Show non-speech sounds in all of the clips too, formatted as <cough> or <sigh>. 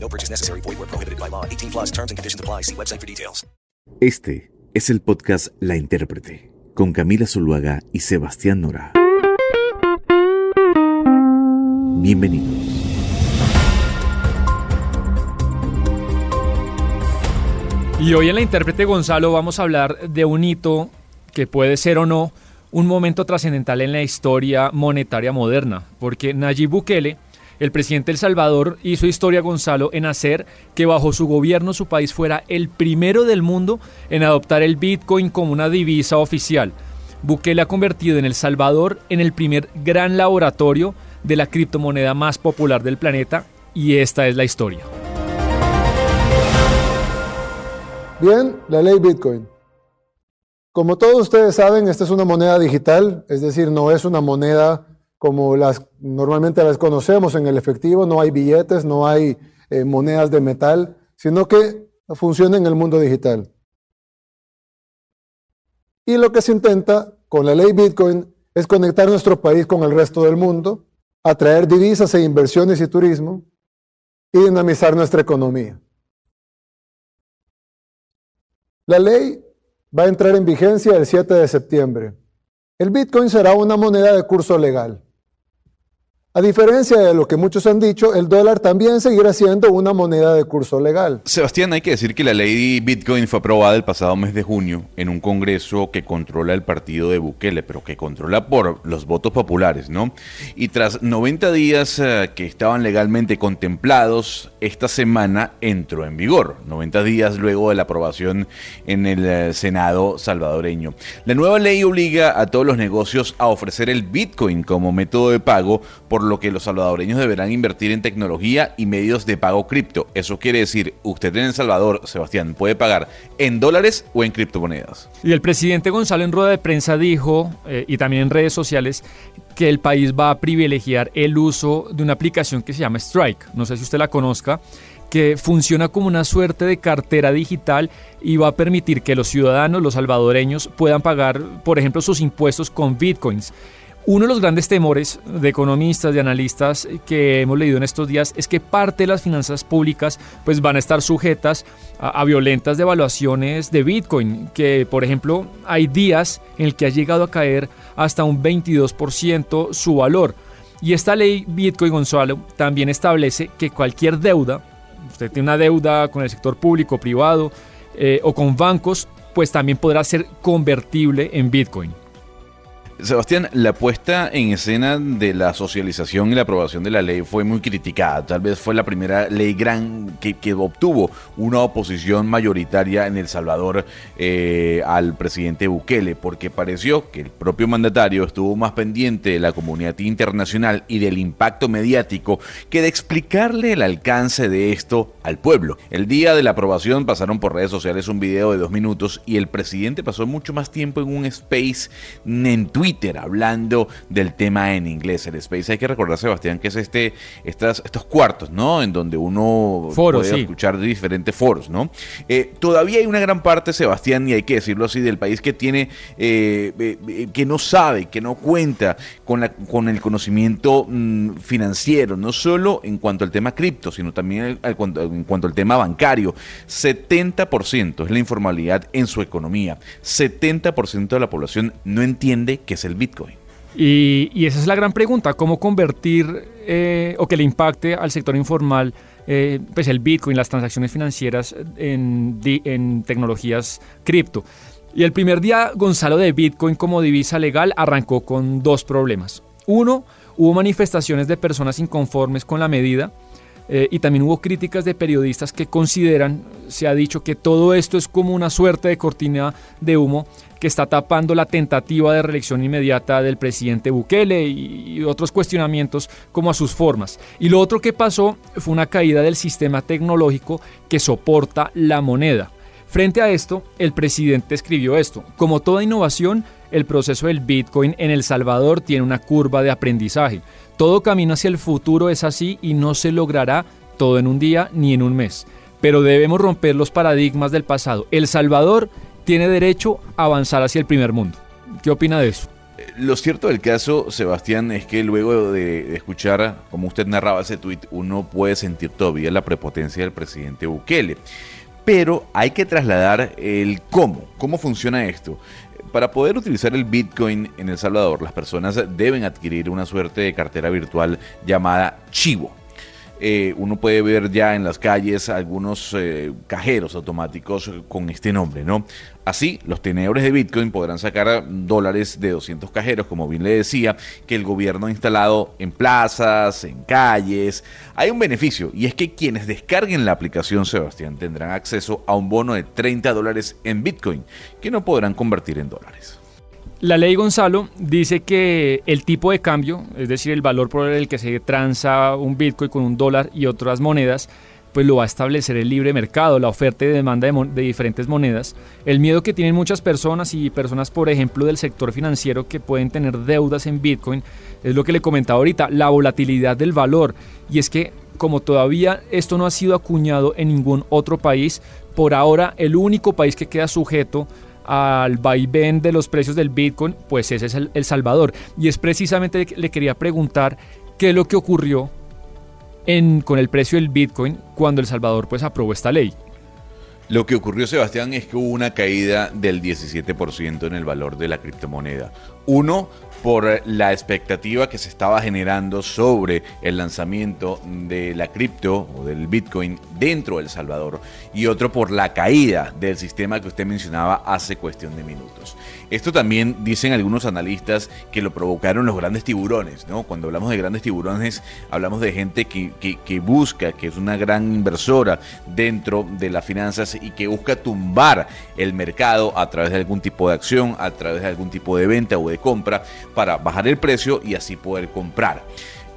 No purchase necessary. Void where prohibited by law. 18 plus terms and conditions apply. See website for details. Este es el podcast La Intérprete con Camila Zuluaga y Sebastián Nora. Bienvenidos. Y hoy en la intérprete Gonzalo vamos a hablar de un hito que puede ser o no un momento trascendental en la historia monetaria moderna, porque Nayib Bukele, el presidente de El Salvador, hizo historia Gonzalo en hacer que bajo su gobierno su país fuera el primero del mundo en adoptar el Bitcoin como una divisa oficial. Bukele ha convertido en El Salvador en el primer gran laboratorio de la criptomoneda más popular del planeta y esta es la historia. Bien, la ley Bitcoin. Como todos ustedes saben, esta es una moneda digital, es decir, no es una moneda como las normalmente las conocemos en el efectivo, no hay billetes, no hay eh, monedas de metal, sino que funciona en el mundo digital. Y lo que se intenta con la ley Bitcoin es conectar nuestro país con el resto del mundo, atraer divisas e inversiones y turismo y dinamizar nuestra economía. La ley va a entrar en vigencia el 7 de septiembre. El Bitcoin será una moneda de curso legal. A diferencia de lo que muchos han dicho, el dólar también seguirá siendo una moneda de curso legal. Sebastián, hay que decir que la ley Bitcoin fue aprobada el pasado mes de junio en un congreso que controla el partido de Bukele, pero que controla por los votos populares, ¿no? Y tras 90 días eh, que estaban legalmente contemplados, esta semana entró en vigor, 90 días luego de la aprobación en el eh, Senado salvadoreño. La nueva ley obliga a todos los negocios a ofrecer el Bitcoin como método de pago por lo que los salvadoreños deberán invertir en tecnología y medios de pago cripto. Eso quiere decir, usted en El Salvador, Sebastián, puede pagar en dólares o en criptomonedas. Y el presidente Gonzalo en rueda de prensa dijo, eh, y también en redes sociales, que el país va a privilegiar el uso de una aplicación que se llama Strike. No sé si usted la conozca que funciona como una suerte de cartera digital y va a permitir que los ciudadanos, los salvadoreños, puedan pagar, por ejemplo, sus impuestos con bitcoins. Uno de los grandes temores de economistas, de analistas que hemos leído en estos días es que parte de las finanzas públicas pues van a estar sujetas a, violentas devaluaciones de Bitcoin, que por ejemplo hay días en el que ha llegado a caer hasta un 22% su valor. Y esta ley Bitcoin Gonzalo también establece que cualquier deuda, usted tiene una deuda con el sector público, privado eh, o con bancos, pues también podrá ser convertible en Bitcoin. Sebastián, la puesta en escena de la socialización y la aprobación de la ley fue muy criticada. Tal vez fue la primera ley gran que, obtuvo una oposición mayoritaria en El Salvador eh, al presidente Bukele, porque pareció que el propio mandatario estuvo más pendiente de la comunidad internacional y del impacto mediático que de explicarle el alcance de esto al pueblo. El día de la aprobación pasaron por redes sociales un video de dos minutos y el presidente pasó mucho más tiempo en un space en Twitter Twitter hablando del tema en inglés. El Space hay que recordar, Sebastián, que es este, estas, estos cuartos, ¿no? En donde uno Foros, puede sí. escuchar diferentes foros, ¿no? Eh, todavía hay una gran parte, Sebastián, y hay que decirlo así, del país que tiene, eh, eh, que no sabe, que no cuenta con, la, con el conocimiento mm, financiero, no solo en cuanto al tema cripto, sino también al- al cuanto- en cuanto al tema bancario. 70% es la informalidad en su economía. 70% de la población no entiende qué es el Bitcoin. Y, esa es la gran pregunta, cómo convertir eh, o que le impacte al sector informal eh, pues el Bitcoin, las transacciones financieras en tecnologías cripto. Y el primer día, Gonzalo, de Bitcoin como divisa legal arrancó con dos problemas. Uno, hubo manifestaciones de personas inconformes con la medida eh, y también hubo críticas de periodistas que consideran, se ha dicho que todo esto es como una suerte de cortina de humo que está tapando la tentativa de reelección inmediata del presidente Bukele y, y otros cuestionamientos como a sus formas. Y lo otro que pasó fue una caída del sistema tecnológico que soporta la moneda. Frente a esto, el presidente escribió esto. Como toda innovación, el proceso del Bitcoin en El Salvador tiene una curva de aprendizaje. Todo camino hacia el futuro es así y no se logrará todo en un día ni en un mes. Pero debemos romper los paradigmas del pasado. El Salvador tiene derecho a avanzar hacia el primer mundo. ¿Qué opina de eso? Lo cierto del caso, Sebastián, es que luego de, escuchar, como usted narraba ese tuit, uno puede sentir todavía la prepotencia del presidente Bukele. Pero hay que trasladar el cómo, cómo funciona esto. Para poder utilizar el Bitcoin en El Salvador, las personas deben adquirir una suerte de cartera virtual llamada Chivo. Eh, uno puede ver ya en las calles algunos eh, cajeros automáticos con este nombre, ¿no? Así, los tenedores de Bitcoin podrán sacar dólares de 200 cajeros, como bien le decía, que el gobierno ha instalado en plazas, en calles. Hay un beneficio, y es que quienes descarguen la aplicación Sebastián tendrán acceso a un bono de 30 dólares en Bitcoin, que no podrán convertir en dólares. La ley Gonzalo dice que el tipo de cambio, es decir, el valor por el que se transa un Bitcoin con un dólar y otras monedas, pues lo va a establecer el libre mercado, la oferta y demanda de, diferentes monedas. El miedo que tienen muchas personas y personas, por ejemplo, del sector financiero que pueden tener deudas en Bitcoin, es lo que le comentaba ahorita, la volatilidad del valor. Y es que como todavía esto no ha sido acuñado en ningún otro país, por ahora el único país que queda sujeto al vaivén de los precios del Bitcoin, pues ese es el, Salvador. Y es precisamente le quería preguntar qué es lo que ocurrió en, con el precio del Bitcoin cuando El Salvador pues aprobó esta ley. Lo que ocurrió, Sebastián, es que hubo una caída del 17% en el valor de la criptomoneda. Uno, por la expectativa que se estaba generando sobre el lanzamiento de la cripto o del Bitcoin dentro de El Salvador y otro por la caída del sistema que usted mencionaba hace cuestión de minutos. Esto también dicen algunos analistas que lo provocaron los grandes tiburones, ¿no? Cuando hablamos de grandes tiburones hablamos de gente que, que busca, que es una gran inversora dentro de las finanzas y que busca tumbar el mercado a través de algún tipo de acción, a través de algún tipo de venta o de compra para bajar el precio y así poder comprar.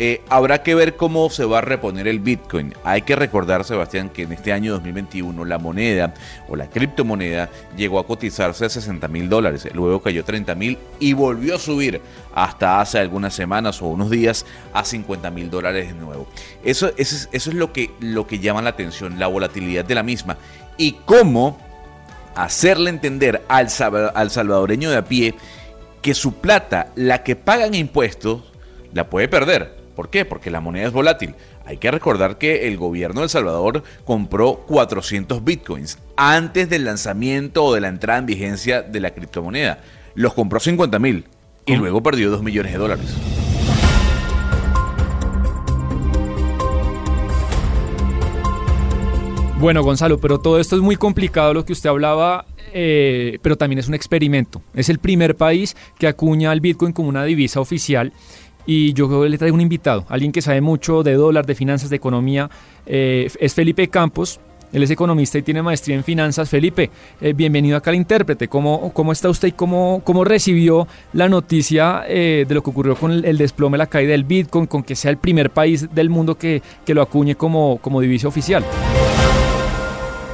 Eh, habrá que ver cómo se va a reponer el Bitcoin. Hay que recordar, Sebastián, que en este año 2021 la moneda o la criptomoneda llegó a cotizarse a 60 mil dólares, luego cayó 30 mil y volvió a subir hasta hace algunas semanas o unos días a 50 mil dólares de nuevo. Eso, eso, es, lo, que, lo que llama la atención, la volatilidad de la misma y cómo hacerle entender al, al salvadoreño de a pie que su plata, la que pagan impuestos, la puede perder. ¿Por qué? Porque la moneda es volátil. Hay que recordar que el gobierno de El Salvador compró 400 bitcoins antes del lanzamiento o de la entrada en vigencia de la criptomoneda. Los compró 50 mil y luego perdió 2 millones de dólares. Bueno, Gonzalo, pero todo esto es muy complicado lo que usted hablaba, eh, pero también es un experimento. Es el primer país que acuña al Bitcoin como una divisa oficial. Y yo le traigo un invitado, alguien que sabe mucho de dólar, de finanzas, de economía. Eh, es Felipe Campos. Él es economista y tiene maestría en finanzas. Felipe, eh, bienvenido acá al intérprete. ¿Cómo, ¿Cómo está usted y cómo, cómo recibió la noticia de lo que ocurrió con el, desplome, la caída del Bitcoin, con que sea el primer país del mundo que, que lo acuñe como, como divisa oficial?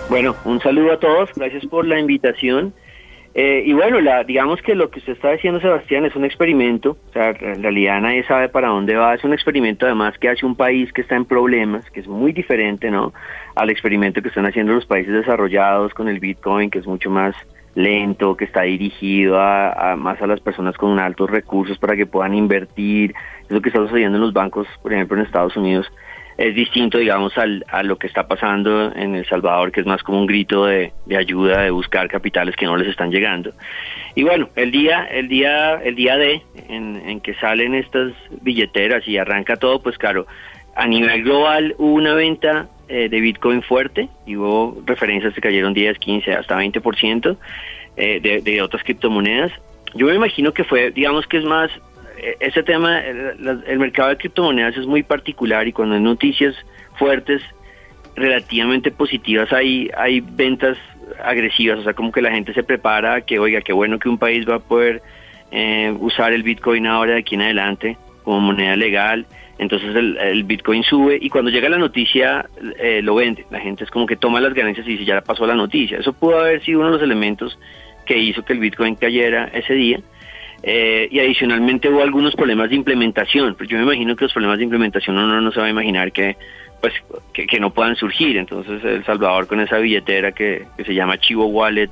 Bueno, un saludo a todos, gracias por la invitación. Eh, y bueno, la, digamos que lo que usted está diciendo, Sebastián, es un experimento, o sea, en realidad nadie sabe para dónde va, es un experimento además que hace un país que está en problemas, que es muy diferente, ¿no?, al experimento que están haciendo los países desarrollados con el Bitcoin, que es mucho más lento, que está dirigido a, más a las personas con altos recursos para que puedan invertir, es lo que está sucediendo en los bancos, por ejemplo, en Estados Unidos, es distinto, digamos, al, a lo que está pasando en El Salvador, que es más como un grito de, ayuda, de buscar capitales que no les están llegando. Y bueno, el día, el día, el día de en, que salen estas billeteras y arranca todo, pues claro, a nivel global hubo una venta eh, de Bitcoin fuerte y hubo referencias que cayeron 10, 15, hasta 20% eh, de, de otras criptomonedas. Yo me imagino que fue, digamos que es más ese tema, el, mercado de criptomonedas es muy particular y cuando hay noticias fuertes, relativamente positivas, hay, hay ventas agresivas, o sea, como que la gente se prepara que, oiga, qué bueno que un país va a poder eh, usar el Bitcoin ahora de aquí en adelante, como moneda legal, entonces el, Bitcoin sube y cuando llega la noticia eh, lo vende. La gente es como que toma las ganancias y dice ya pasó la noticia. Eso pudo haber sido uno de los elementos que hizo que el Bitcoin cayera ese día. Eh, y adicionalmente hubo algunos problemas de implementación. Pues yo me imagino que los problemas de implementación uno no se va a imaginar que pues que, no puedan surgir. Entonces El Salvador con esa billetera que, que se llama Chivo Wallet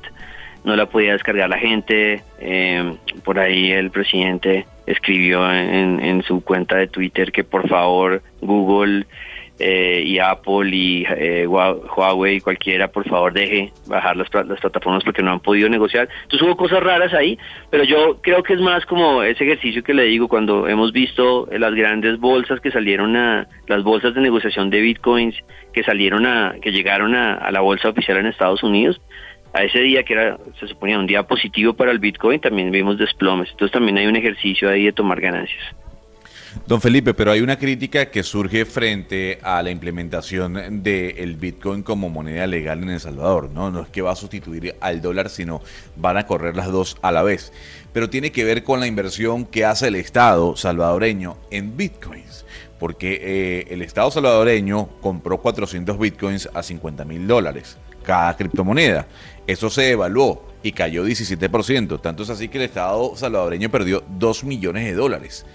no la podía descargar la gente. Eh, por ahí el presidente escribió en, su cuenta de Twitter que por favor Google eh, y Apple y eh, Huawei cualquiera por favor deje bajar las, las, plataformas porque no han podido negociar. Entonces hubo cosas raras ahí, pero yo creo que es más como ese ejercicio que le digo cuando hemos visto las grandes bolsas que salieron a las bolsas de negociación de bitcoins que salieron a que llegaron a la bolsa oficial en Estados Unidos a ese día que era, se suponía un día positivo para el Bitcoin, también vimos desplomes. Entonces también hay un ejercicio ahí de tomar ganancias. Don Felipe, pero hay una crítica que surge frente a la implementación del Bitcoin como moneda legal en El Salvador, ¿no? No es que va a sustituir al dólar, sino van a correr las dos a la vez. Pero tiene que ver con la inversión que hace el Estado salvadoreño en Bitcoins. Porque eh, el Estado salvadoreño compró 400 Bitcoins a 50 mil dólares cada criptomoneda. Eso se evaluó y cayó 17%. Tanto es así que el Estado salvadoreño perdió 2 millones de dólares.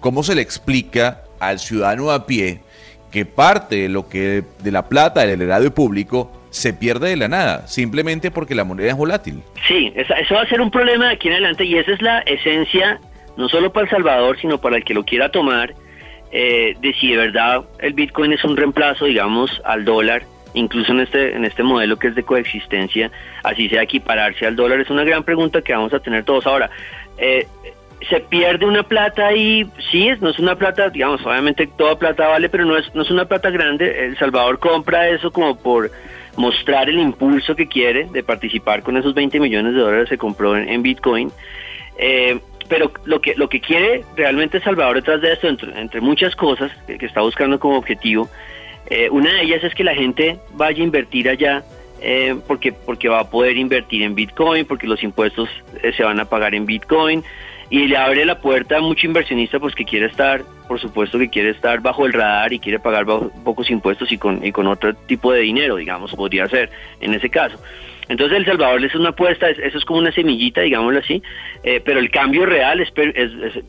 ¿Cómo se le explica al ciudadano a pie que parte de lo que de la plata del erario público se pierde de la nada, simplemente porque la moneda es volátil? Sí, eso va a ser un problema de aquí en adelante y esa es la esencia, no solo para El Salvador, sino para el que lo quiera tomar, eh, de si de verdad el Bitcoin es un reemplazo, digamos, al dólar incluso en este, en este modelo que es de coexistencia, así sea equipararse al dólar, es una gran pregunta que vamos a tener todos. Ahora, eh, se pierde una plata y sí, no es una plata, digamos, obviamente toda plata vale, pero no es, no es una plata grande. El Salvador compra eso como por mostrar el impulso que quiere de participar con esos 20 millones de dólares que compró en, Bitcoin. Eh, pero lo que lo que quiere realmente Salvador detrás de esto, entre, muchas cosas que, está buscando como objetivo, eh, una de ellas es que la gente vaya a invertir allá eh, porque, porque va a poder invertir en Bitcoin, porque los impuestos eh, se van a pagar en Bitcoin y le abre la puerta a mucho inversionista pues que quiere estar, por supuesto que quiere estar bajo el radar y quiere pagar pocos impuestos y con, y con otro tipo de dinero, digamos, podría ser en ese caso. Entonces El Salvador es una apuesta, eso es como una semillita, digámoslo así, eh, pero el cambio real es,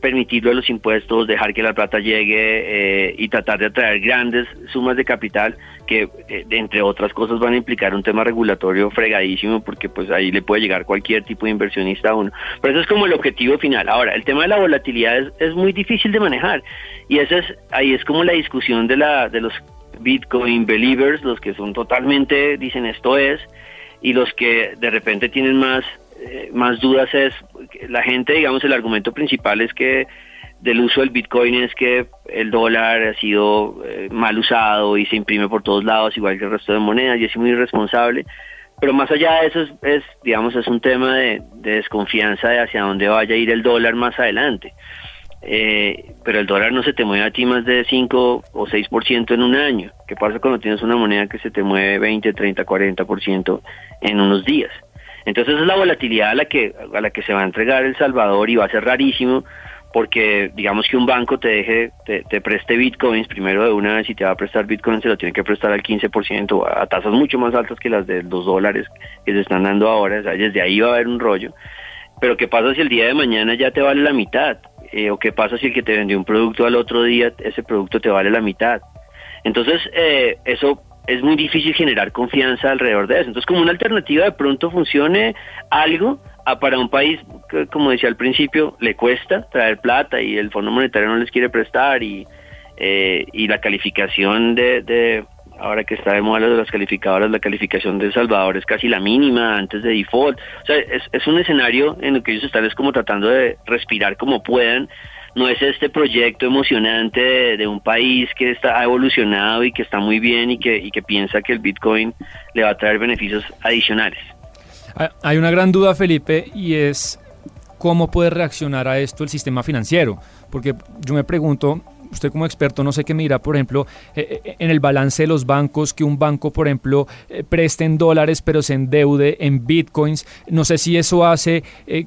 permitirlo a los impuestos, dejar que la plata llegue eh, y tratar de atraer grandes sumas de capital que, eh, entre otras cosas, van a implicar un tema regulatorio fregadísimo porque pues ahí le puede llegar cualquier tipo de inversionista a uno. Pero eso es como el objetivo final. Ahora, el tema de la volatilidad es, es muy difícil de manejar y eso es, ahí es como la discusión de, la, de los Bitcoin believers, los que son totalmente, dicen esto es, y los que de repente tienen más, eh, más dudas es, la gente, digamos, el argumento principal es que del uso del Bitcoin es que el dólar ha sido eh, mal usado y se imprime por todos lados, igual que el resto de monedas, y es muy irresponsable. Pero más allá de eso, es, digamos, es un tema de, de desconfianza de hacia dónde vaya a ir el dólar más adelante. Eh, pero el dólar no se te mueve a ti más de 5 o 6% en un año. ¿Qué pasa cuando tienes una moneda que se te mueve 20, 30, 40% en unos días? Entonces es la volatilidad a la que a la que se va a entregar El Salvador y va a ser rarísimo porque digamos que un banco te deje te, preste bitcoins primero de una vez y te va a prestar bitcoins se lo tiene que prestar al 15% a tasas mucho más altas que las de los dólares que se están dando ahora, o sea, desde ahí va a haber un rollo. Pero ¿qué pasa si el día de mañana ya te vale la mitad? Eh, o qué pasa si el que te vendió un producto al otro día, ese producto te vale la mitad. Entonces, eh, eso es muy difícil generar confianza alrededor de eso. Entonces, como una alternativa de pronto funcione algo, a para un país que, como decía al principio, le cuesta traer plata y el Fondo Monetario no les quiere prestar y, eh, y la calificación de, ahora que está de moda de las calificadoras, la calificación de El Salvador es casi la mínima antes de default. O sea, es, es un escenario en el que ellos están es como tratando de respirar como puedan. No es este proyecto emocionante de, un país que está ha evolucionado y que está muy bien y que, y que piensa que el Bitcoin le va a traer beneficios adicionales. Hay una gran duda, Felipe, y es cómo puede reaccionar a esto el sistema financiero. Porque yo me pregunto, usted como experto, no sé qué mira, por ejemplo, eh, eh, en el balance de los bancos, que un banco, por ejemplo, eh, preste en dólares, pero se endeude en bitcoins. No sé si eso hace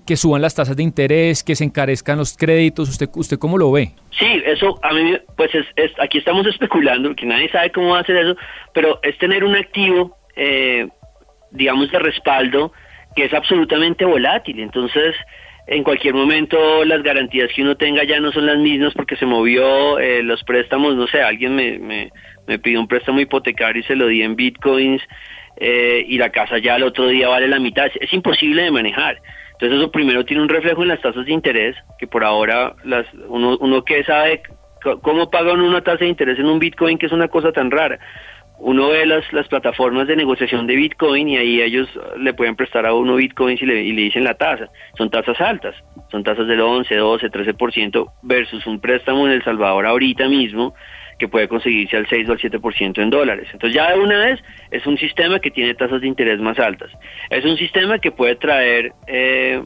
que suban las tasas de interés, que se encarezcan los créditos. ¿Usted, usted cómo lo ve? Sí, eso a mí, pues es, aquí estamos <laughs> especulando, porque nadie sabe cómo va a hacer eso, pero es tener un activo, digamos, de respaldo que es absolutamente volátil. Entonces, en cualquier momento las garantías que uno tenga ya no son las mismas porque se movió eh, los préstamos, no sé, alguien me, me, me, pidió un préstamo hipotecario y se lo di en bitcoins eh, y la casa ya al otro día vale la mitad. Es, imposible de manejar. Entonces eso primero tiene un reflejo en las tasas de interés, que por ahora las, uno, uno que sabe cómo pagan una tasa de interés en un bitcoin, que es una cosa tan rara uno ve las, las plataformas de negociación de Bitcoin y ahí ellos le pueden prestar a uno Bitcoin y le, y le dicen la tasa. Son tasas altas, son tasas del 11, 12, 13% versus un préstamo en El Salvador ahorita mismo que puede conseguirse al 6 o al 7% en dólares. Entonces ya de una vez es un sistema que tiene tasas de interés más altas. Es un sistema que puede traer eh,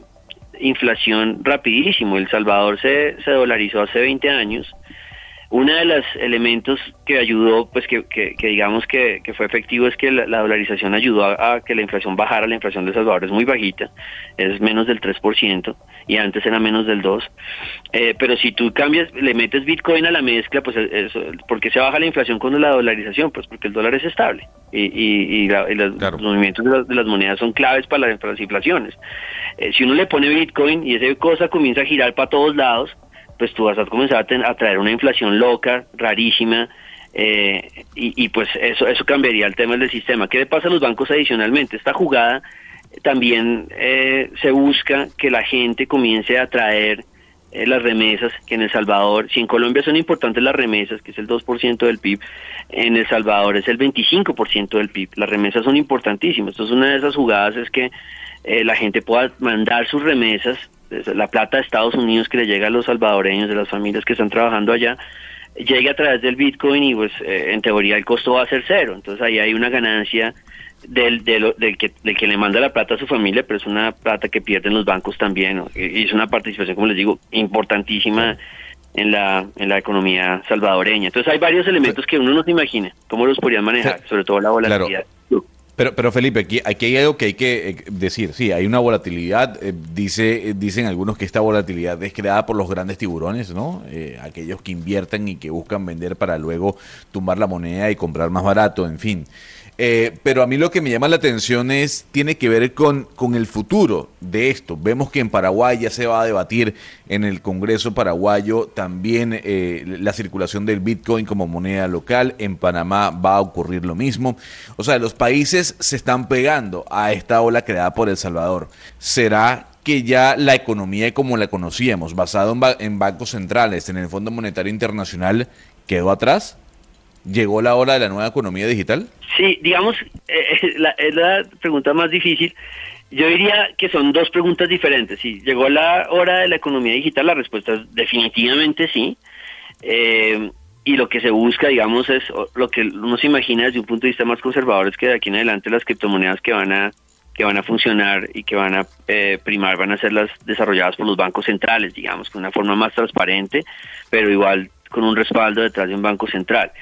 inflación rapidísimo. El Salvador se, se dolarizó hace 20 años uno de los elementos que ayudó, pues que, que, digamos que, que, fue efectivo es que la, dolarización ayudó a, que la inflación bajara. La inflación de Salvador es muy bajita, es menos del 3% y antes era menos del 2%. Eh, pero si tú cambias, le metes Bitcoin a la mezcla, pues eso, ¿por qué se baja la inflación con la dolarización? Pues porque el dólar es estable y, y, los movimientos de las, monedas son claves para, las inflaciones. Eh, si uno le pone Bitcoin y esa cosa comienza a girar para todos lados, pues tú vas a comenzar a, traer una inflación loca, rarísima, eh, y, pues eso, eso cambiaría el tema del sistema. ¿Qué le pasa a los bancos adicionalmente? Esta jugada también eh, se busca que la gente comience a traer eh, las remesas, que en El Salvador, si en Colombia son importantes las remesas, que es el 2% del PIB, en El Salvador es el 25% del PIB. Las remesas son importantísimas. Entonces una de esas jugadas es que la gente pueda mandar sus remesas la plata de Estados Unidos que le llega a los salvadoreños, de las familias que están trabajando allá, llegue a través del Bitcoin y pues eh, en teoría el costo va a ser cero. Entonces ahí hay una ganancia del, del, que, que le manda la plata a su familia, pero es una plata que pierden los bancos también. Y es una participación, como les digo, importantísima en la, en la economía salvadoreña. Entonces hay varios elementos que uno no se imagina cómo los podrían manejar, sobre todo la volatilidad. Pero, pero Felipe, aquí, aquí hay algo que hay que eh, decir. Sí, hay una volatilidad. Eh, dice, dicen algunos que esta volatilidad es creada por los grandes tiburones, ¿no? Eh, aquellos que invierten y que buscan vender para luego tumbar la moneda y comprar más barato, en fin. Eh, pero a mí lo que me llama la atención es, tiene que ver con, con el futuro de esto. Vemos que en Paraguay ya se va a debatir en el Congreso paraguayo también eh, la circulación del Bitcoin como moneda local. En Panamá va a ocurrir lo mismo. O sea, los países se están pegando a esta ola creada por El Salvador. ¿Será que ya la economía como la conocíamos, basado en, en bancos centrales, en el Fondo Monetario Internacional, quedó atrás? ¿Llegó la hora de la nueva economía digital? Sí, digamos, eh, la, es la pregunta más difícil. Yo diría que son dos preguntas diferentes. Si llegó la hora de la economía digital, la respuesta es definitivamente sí. Eh, y lo que se busca, digamos, es lo que uno se imagina desde un punto de vista más conservador es que de aquí en adelante las criptomonedas que van a que van a funcionar y que van a eh, primar van a ser las desarrolladas por los bancos centrales, digamos, con una forma más transparente, pero igual con un respaldo detrás de un banco central.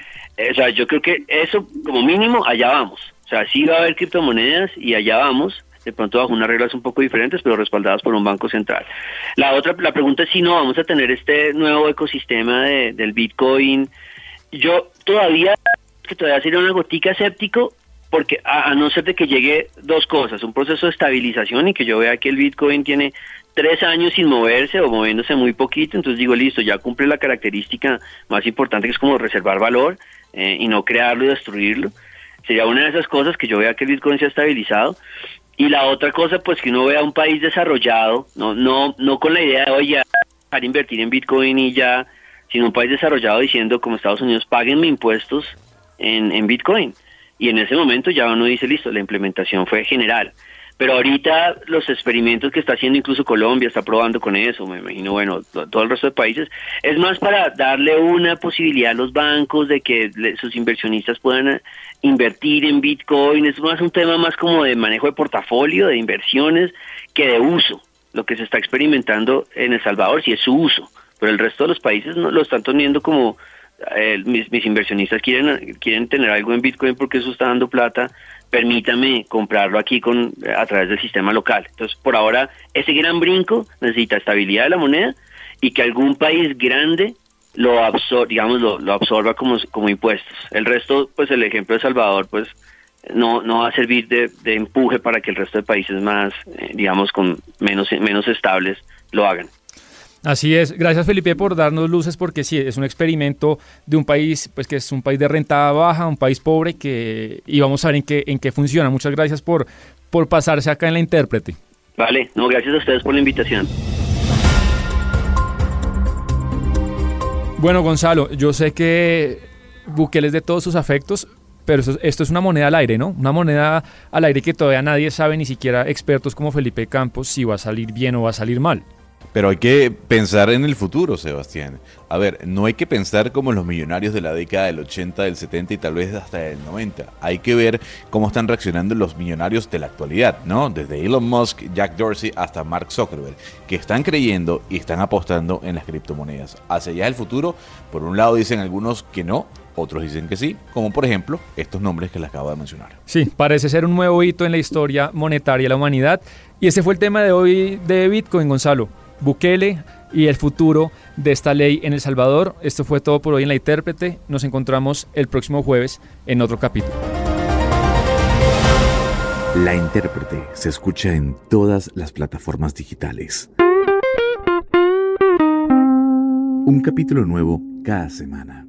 O sea, yo creo que eso, como mínimo, allá vamos. O sea, sí va a haber criptomonedas y allá vamos, de pronto bajo unas reglas un poco diferentes, pero respaldadas por un banco central. La otra, la pregunta es si no vamos a tener este nuevo ecosistema de, del Bitcoin. Yo todavía, que todavía sería una gotica escéptico, porque a, no ser de que llegue dos cosas, un proceso de estabilización y que yo vea que el Bitcoin tiene tres años sin moverse o moviéndose muy poquito, entonces digo, listo, ya cumple la característica más importante que es como reservar valor eh, y no crearlo y destruirlo. Sería una de esas cosas que yo vea que el Bitcoin se ha estabilizado. Y la otra cosa, pues que uno vea un país desarrollado, no, no, no con la idea de, oye, dejar invertir en Bitcoin y ya, sino un país desarrollado diciendo, como Estados Unidos, paguenme impuestos en, en Bitcoin. Y en ese momento ya uno dice, listo, la implementación fue general. Pero ahorita los experimentos que está haciendo incluso Colombia está probando con eso, me imagino, bueno, todo el resto de países, es más para darle una posibilidad a los bancos de que sus inversionistas puedan eh, invertir en Bitcoin, es más un tema más como de manejo de portafolio, de inversiones, que de uso, lo que se está experimentando en El Salvador, si es su uso, pero el resto de los países no lo están teniendo como eh, mis, mis inversionistas quieren quieren tener algo en Bitcoin porque eso está dando plata permítame comprarlo aquí con a través del sistema local. Entonces, por ahora, ese gran brinco necesita estabilidad de la moneda y que algún país grande lo absorba, lo, lo absorba como, como impuestos. El resto, pues el ejemplo de Salvador, pues no, no va a servir de, de empuje para que el resto de países más, eh, digamos, con menos, menos estables lo hagan. Así es. Gracias Felipe por darnos luces porque sí, es un experimento de un país pues que es un país de renta baja, un país pobre que y vamos a ver en qué en qué funciona. Muchas gracias por por pasarse acá en la intérprete. Vale, no, gracias a ustedes por la invitación. Bueno, Gonzalo, yo sé que Bukele es de todos sus afectos, pero esto, esto, es una moneda al aire, ¿no? Una moneda al aire que todavía nadie sabe, ni siquiera expertos como Felipe Campos, si va a salir bien o va a salir mal. Pero hay que pensar en el futuro, Sebastián. A ver, no hay que pensar como los millonarios de la década del 80, del 70 y tal vez hasta del 90. Hay que ver cómo están reaccionando los millonarios de la actualidad, ¿no? Desde Elon Musk, Jack Dorsey hasta Mark Zuckerberg, que están creyendo y están apostando en las criptomonedas. Hacia allá el futuro, por un lado dicen algunos que no, otros dicen que sí, como por ejemplo estos nombres que les acabo de mencionar. Sí, parece ser un nuevo hito en la historia monetaria de la humanidad. Y ese fue el tema de hoy de Bitcoin, Gonzalo. Bukele y el futuro de esta ley en El Salvador. Esto fue todo por hoy en La Intérprete. Nos encontramos el próximo jueves en otro capítulo. La Intérprete se escucha en todas las plataformas digitales. Un capítulo nuevo cada semana.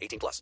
18 plus.